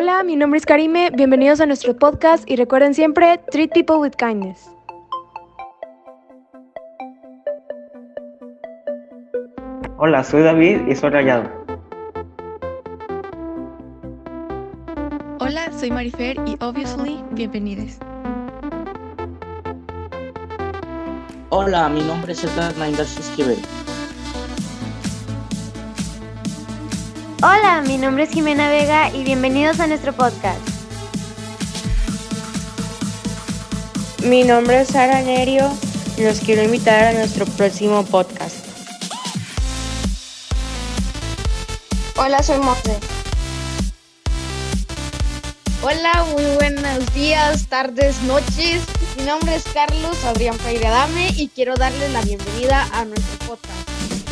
Hola, mi nombre es Karime, bienvenidos a nuestro podcast y recuerden siempre, treat people with kindness. Hola, soy David y soy Rayado. Hola, soy Marifer y obviously, bienvenidos. Hola, mi nombre es Edgar Naindas Esquivel. Hola, mi nombre es Jimena Vega y bienvenidos a nuestro podcast. Mi nombre es Sara Nerio y los quiero invitar a nuestro próximo podcast. Hola, soy Monte. Hola, muy buenos días, tardes, noches. Mi nombre es Carlos Adrián Freire Adame y quiero darles la bienvenida a nuestro podcast.